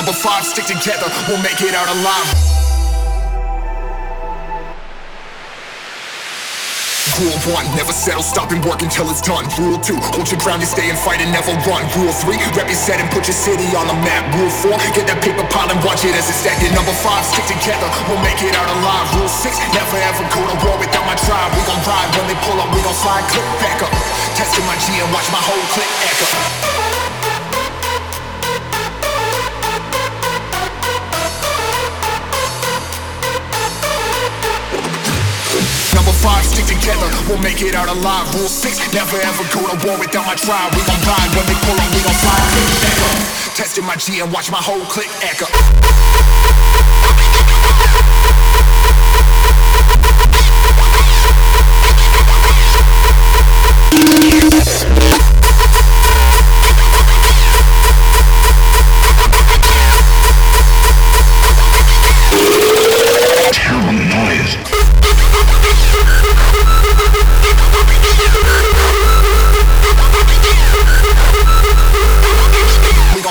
number five, stick together, we'll make it out alive. Rule one, never settle, stop and work until it's done. Rule two, hold your ground, you stay and fight and never run. Rule three, rep your set and put your city on the map. Rule four, get that paper pile and watch it as it's stacked. And number five, stick together, we'll make it out alive. Rule six, never ever go to war without my tribe. We gon' ride when they pull up, we gon' slide, click back up. Testing my G and watch my whole click echo. Five, stick together, we'll make it out alive. Rule six, never ever go to war without my tribe. We gon' ride when they pull on, we gon' fly. Testing my G and watch my whole click echo.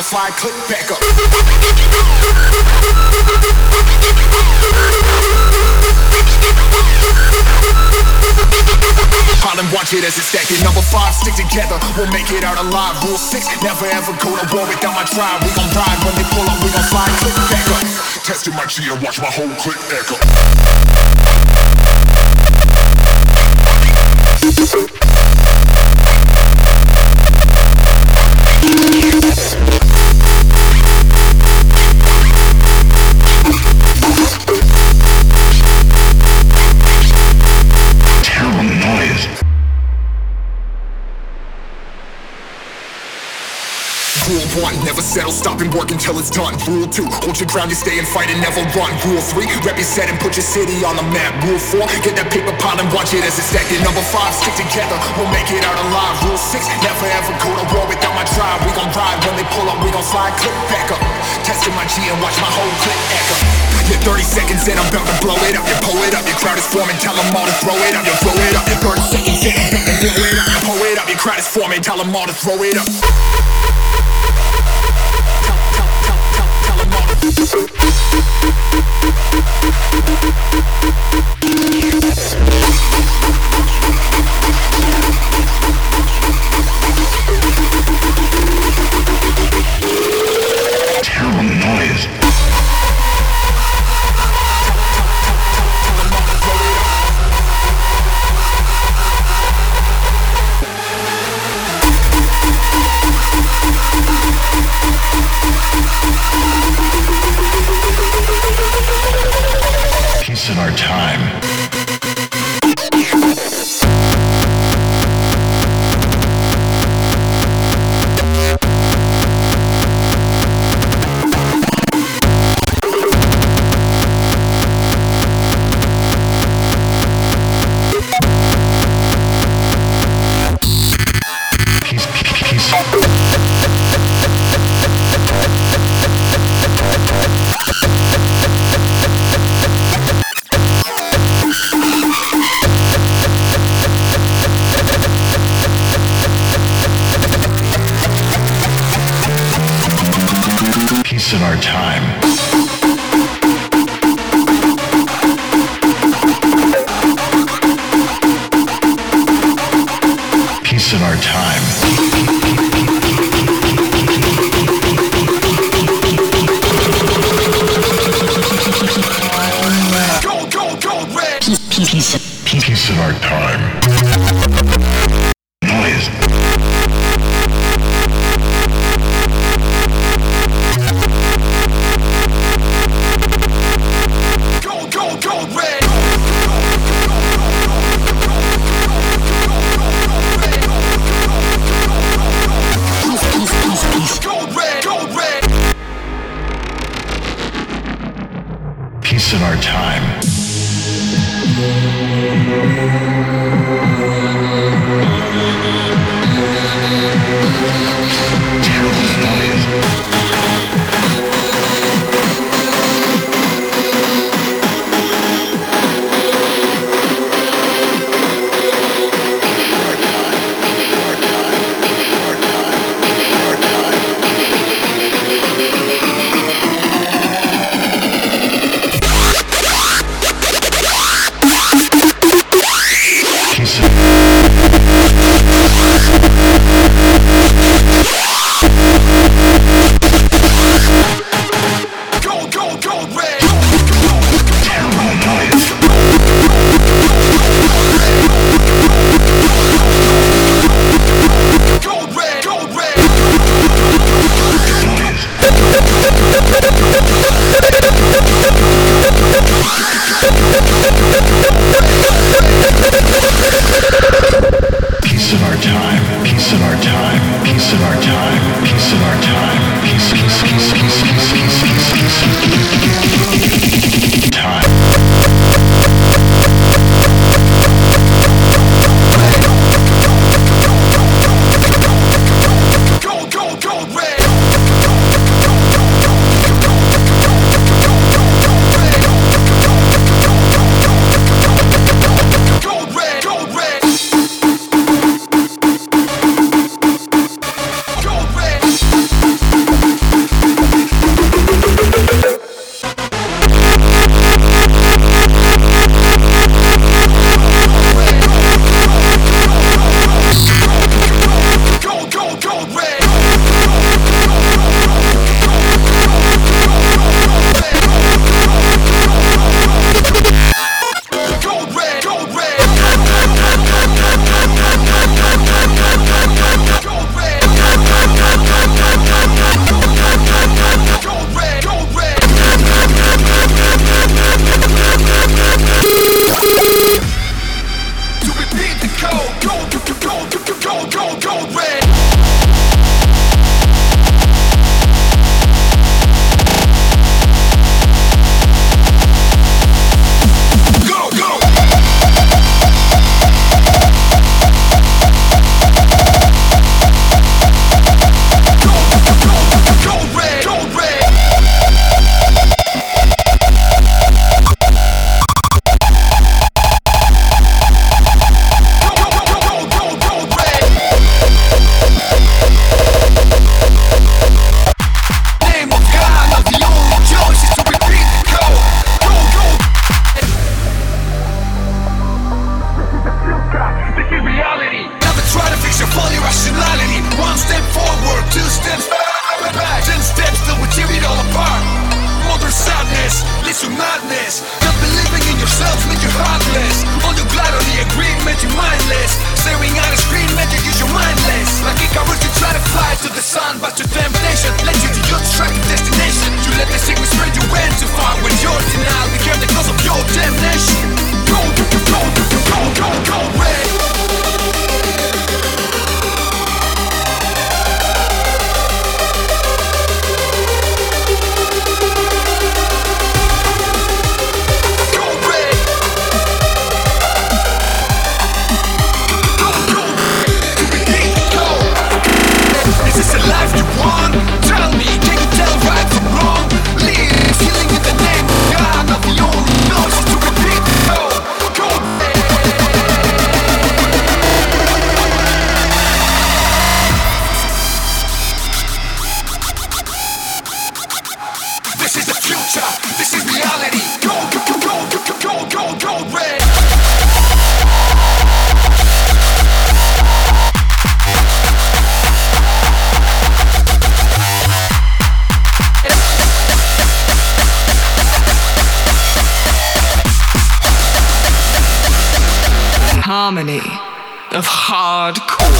Slide, click back up. And watch it as it's stacked. Number five, stick together, we'll make it out alive. Rule six, never ever go to war without my tribe. We gon' ride when they pull up, we gon' fly. click back up. Testing my G and watch my whole click echo. One, never settle, stop and work until it's done. Rule two, hold your ground, you stay and fight and never run. Rule three, rep your set and put your city on the map. Rule four, get that paper pile and watch it as it's stacked. number five, stick together, we'll make it out alive. Rule six, never ever go to war without my tribe. We gon' ride when they pull up, we gon' slide, click back up. Testing my G and watch my whole click echo. Yeah, 30 seconds and I'm about to blow it up. You pull it up, your crowd is forming, tell them all to throw it up. You throw it up, yeah, 30 seconds in, I'm about to blow it up. You pull it up, your crowd is forming, tell them all to throw it up. hardcore.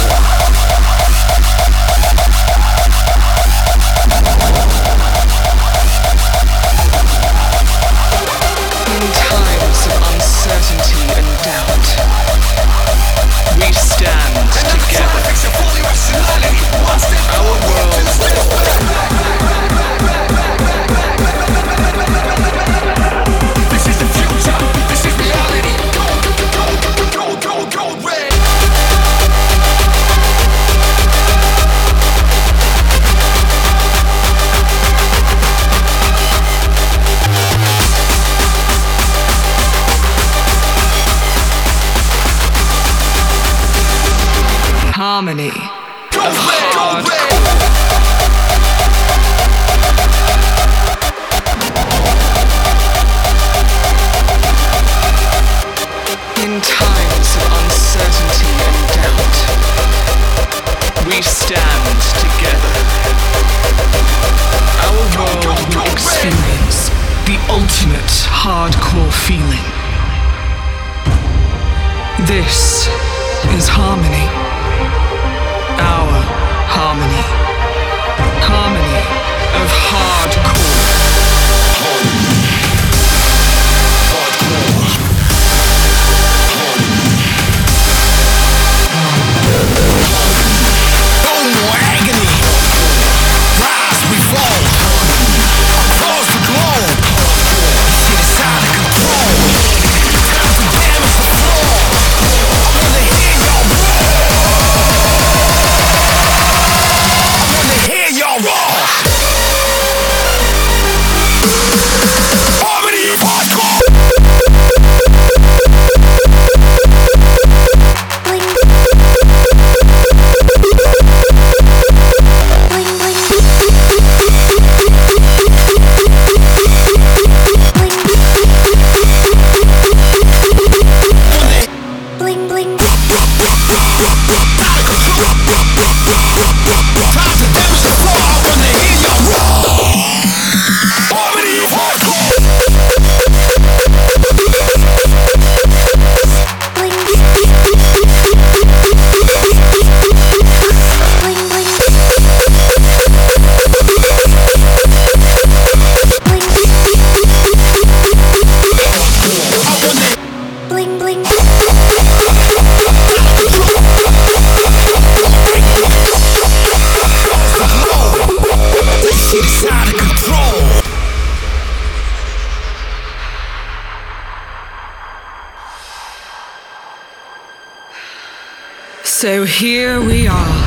So here we are.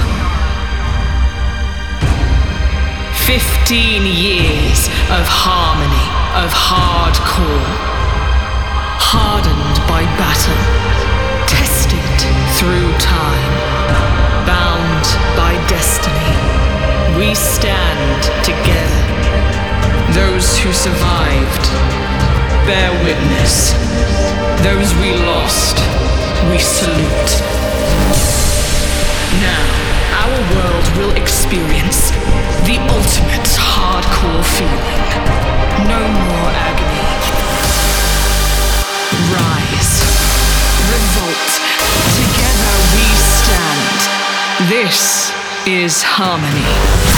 15 years of harmony, of hardcore. Hardened by battle, tested through time, bound by destiny. We stand together. Those who survived bear witness. Those we lost, we salute. Now, our world will experience the ultimate hardcore feeling. No more agony. Rise. Revolt. Together we stand. This is harmony.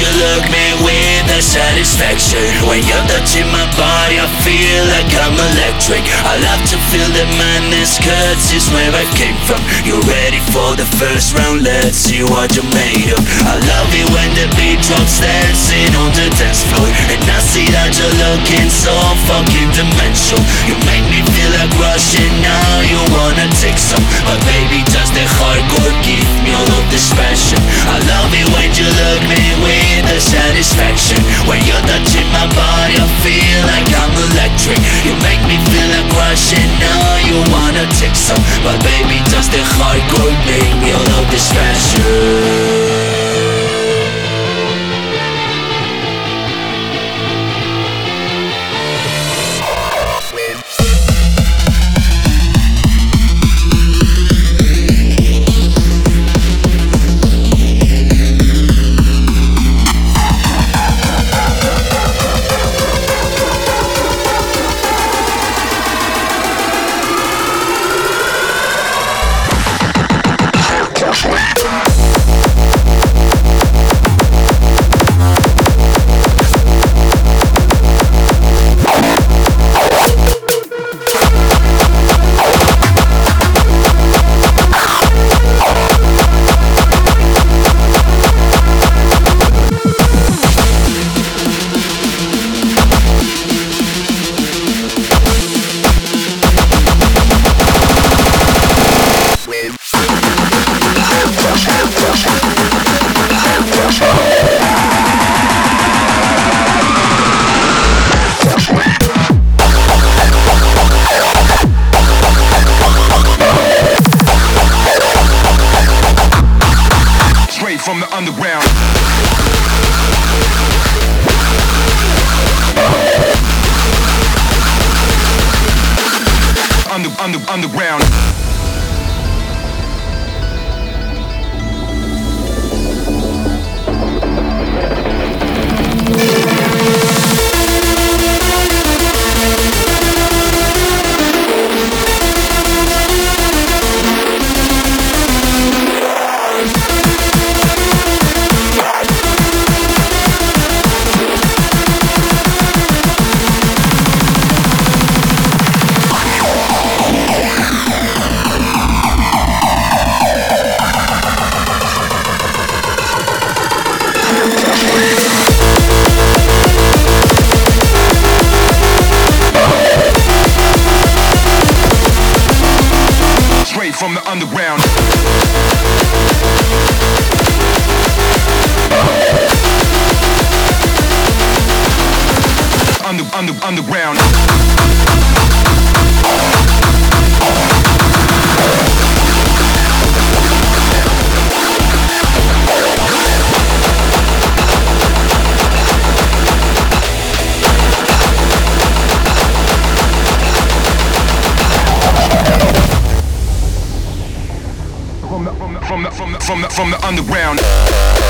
you look me? the satisfaction. When you're touching my body I feel like I'm electric. I love to feel the madness Cause it's where I came from. You ready for the first round? Let's see what you're made of. I love it when the beat drops Dancing on the dance floor. And I see that you're looking so fucking dimensional. You make me feel like rushing Now you wanna take some. But baby just the hardcore Give me all of this passion. I love it when you look me with the satisfaction. When you're touching my body I feel like I'm electric. You make me feel like rushing Now you wanna take some But baby just the hardcore make me all of this treasure from the underground. Under, under, underground. from the from the underground.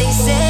Just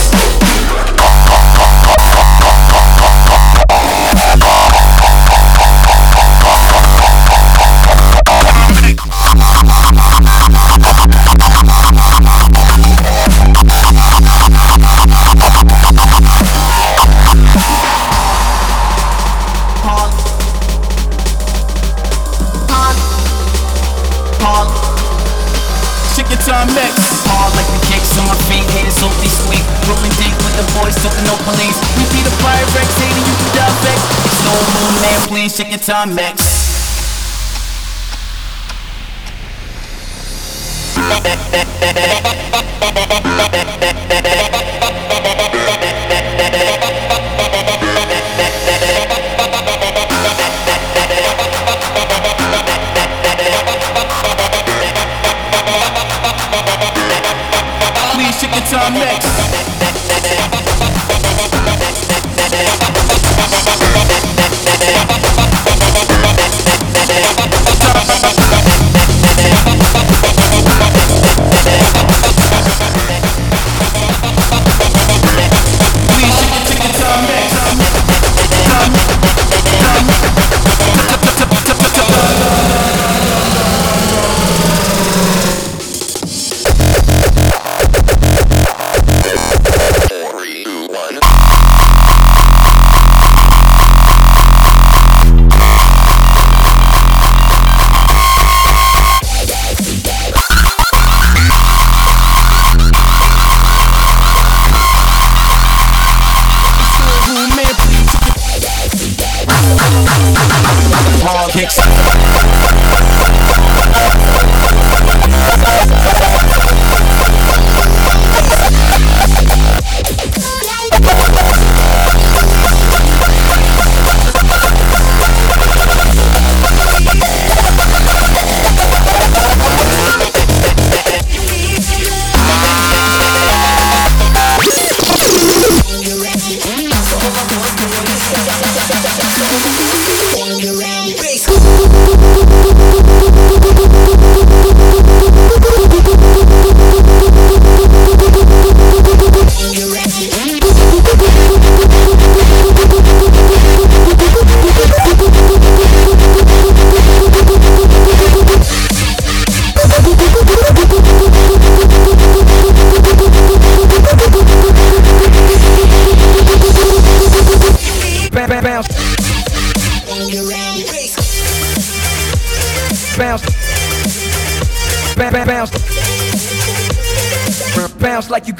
Phantom X.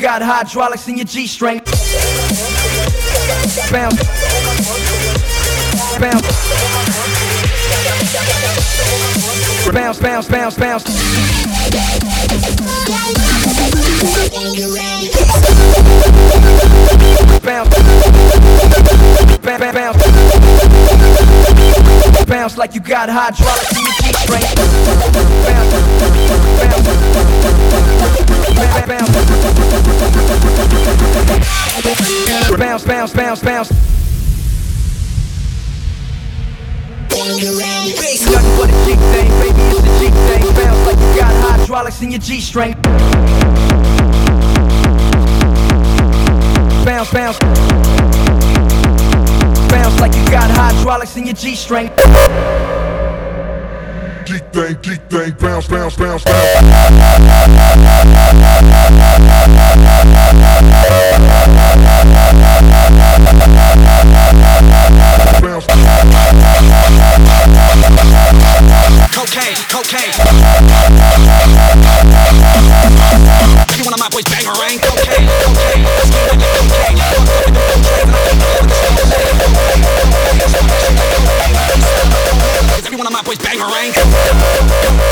got hydraulics in your G-string. Bounce. Bounce. Bounce, bounce, bounce, bounce. Bounce. Bounce, bounce. Bounce like you got hydraulics in your G-string. Bounce. Bounce. bounce bounce, bounce, bounce, bounce, bounce. Bass nothing but a G thing, baby, it's the thing. Bounce like you got hydraulics in your G string. Bounce, bounce. Bounce like you got hydraulics in your G string click thing, click thing, bounce, bounce, bounce, bounce. Cocaine, cocaine. You one of my boys bangerang, cocaine, cocaine. Let's cocaine. always bang my rank.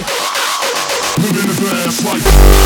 Life. Living the fast life.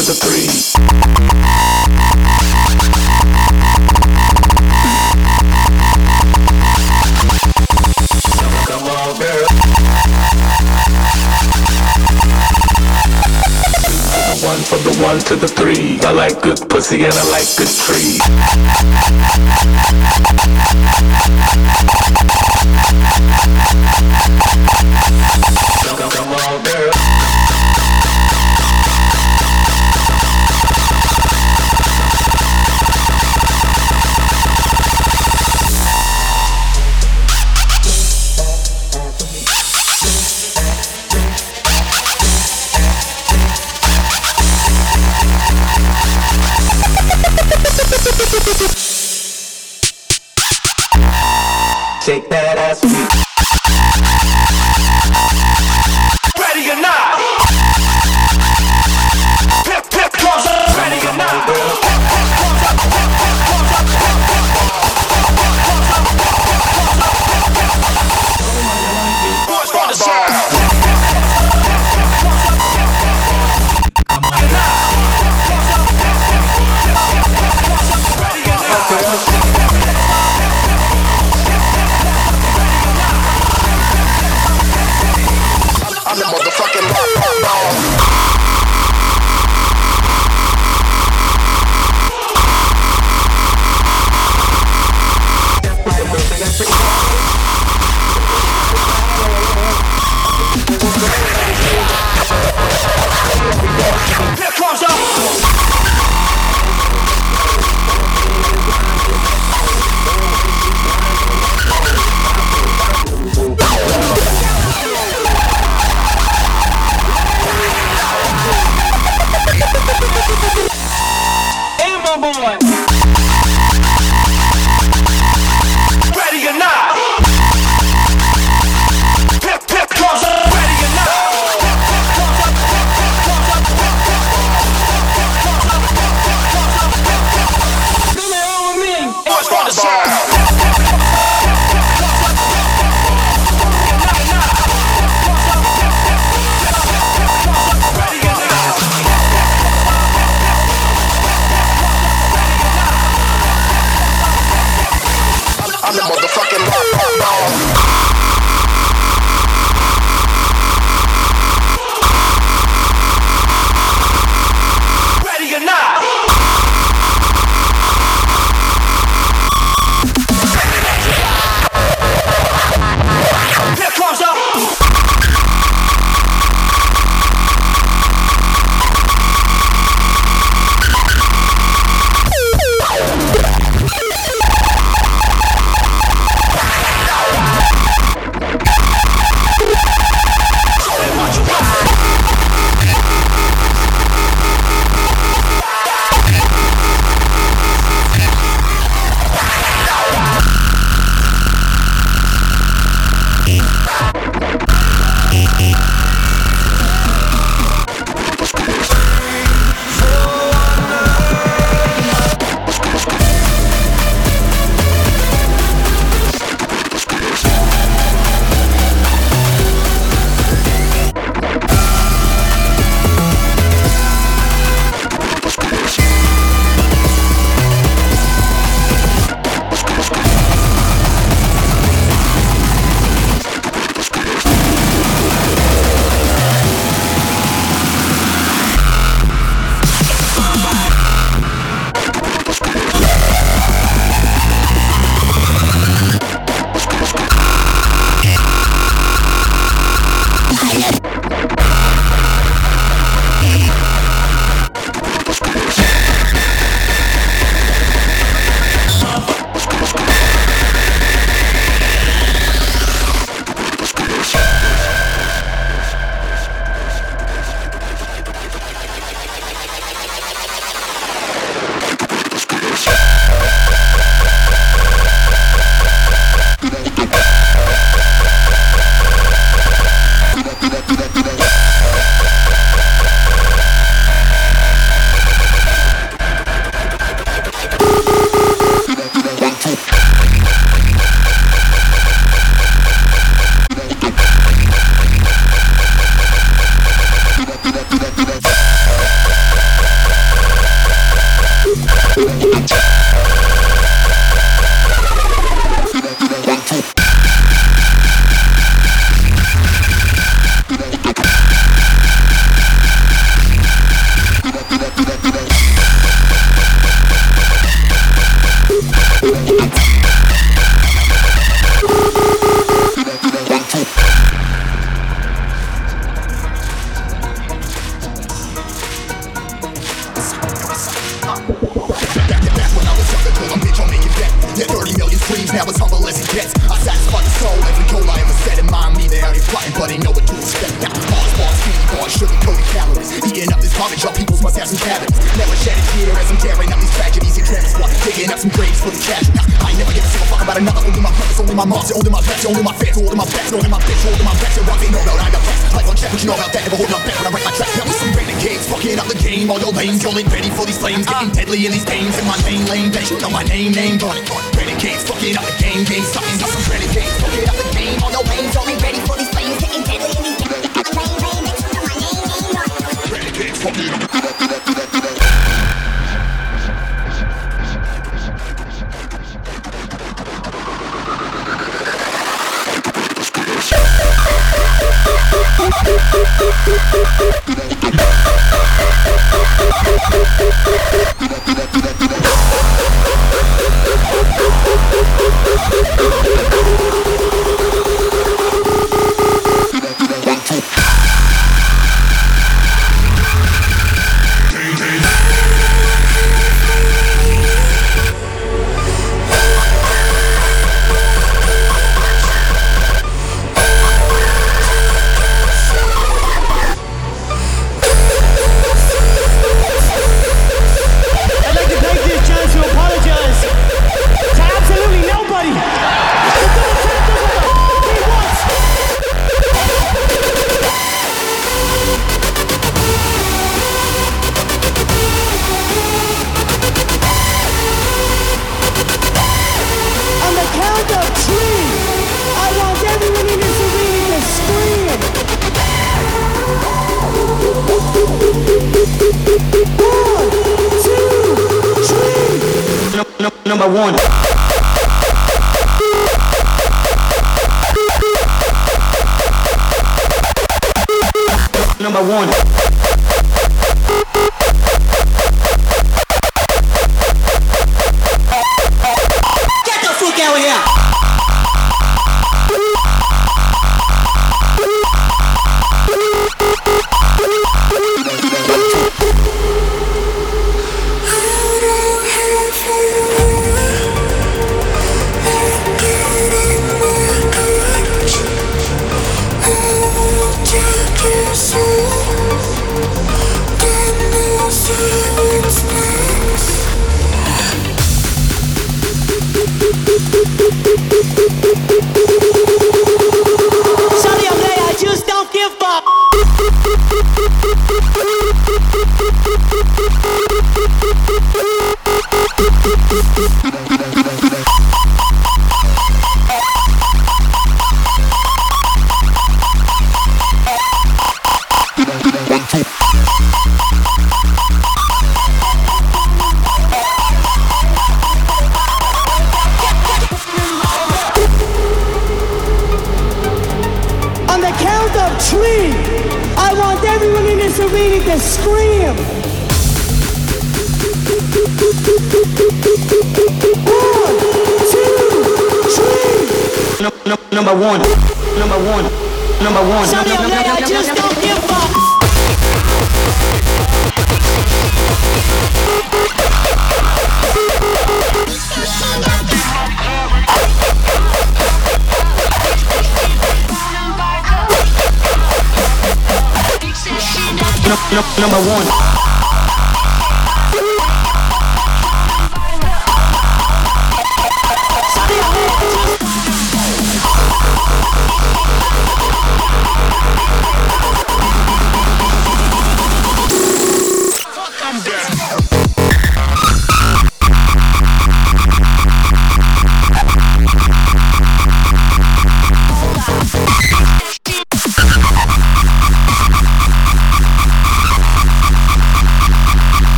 to the three. to the three. I like good pussy and I like good tree. Come, come on, girl. Number one.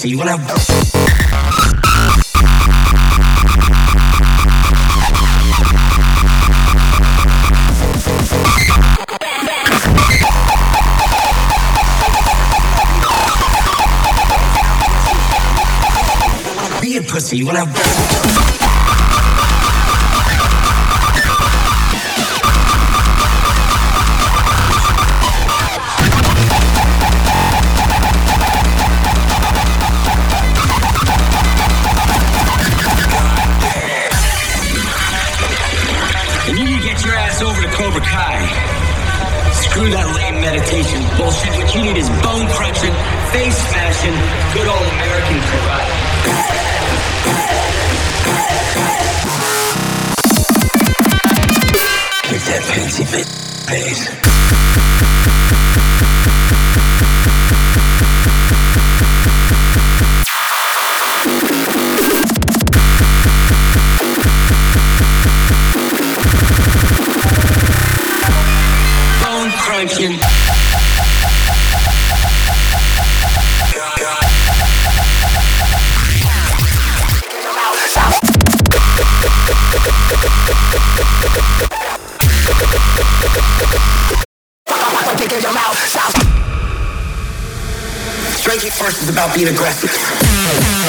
Pussy. You wanna. Be a pussy. You wanna. Bullshit. What you need is bone crunching, face smashing, good old American karate. Kick that fancy face. Bone crunching. About being aggressive.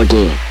Again.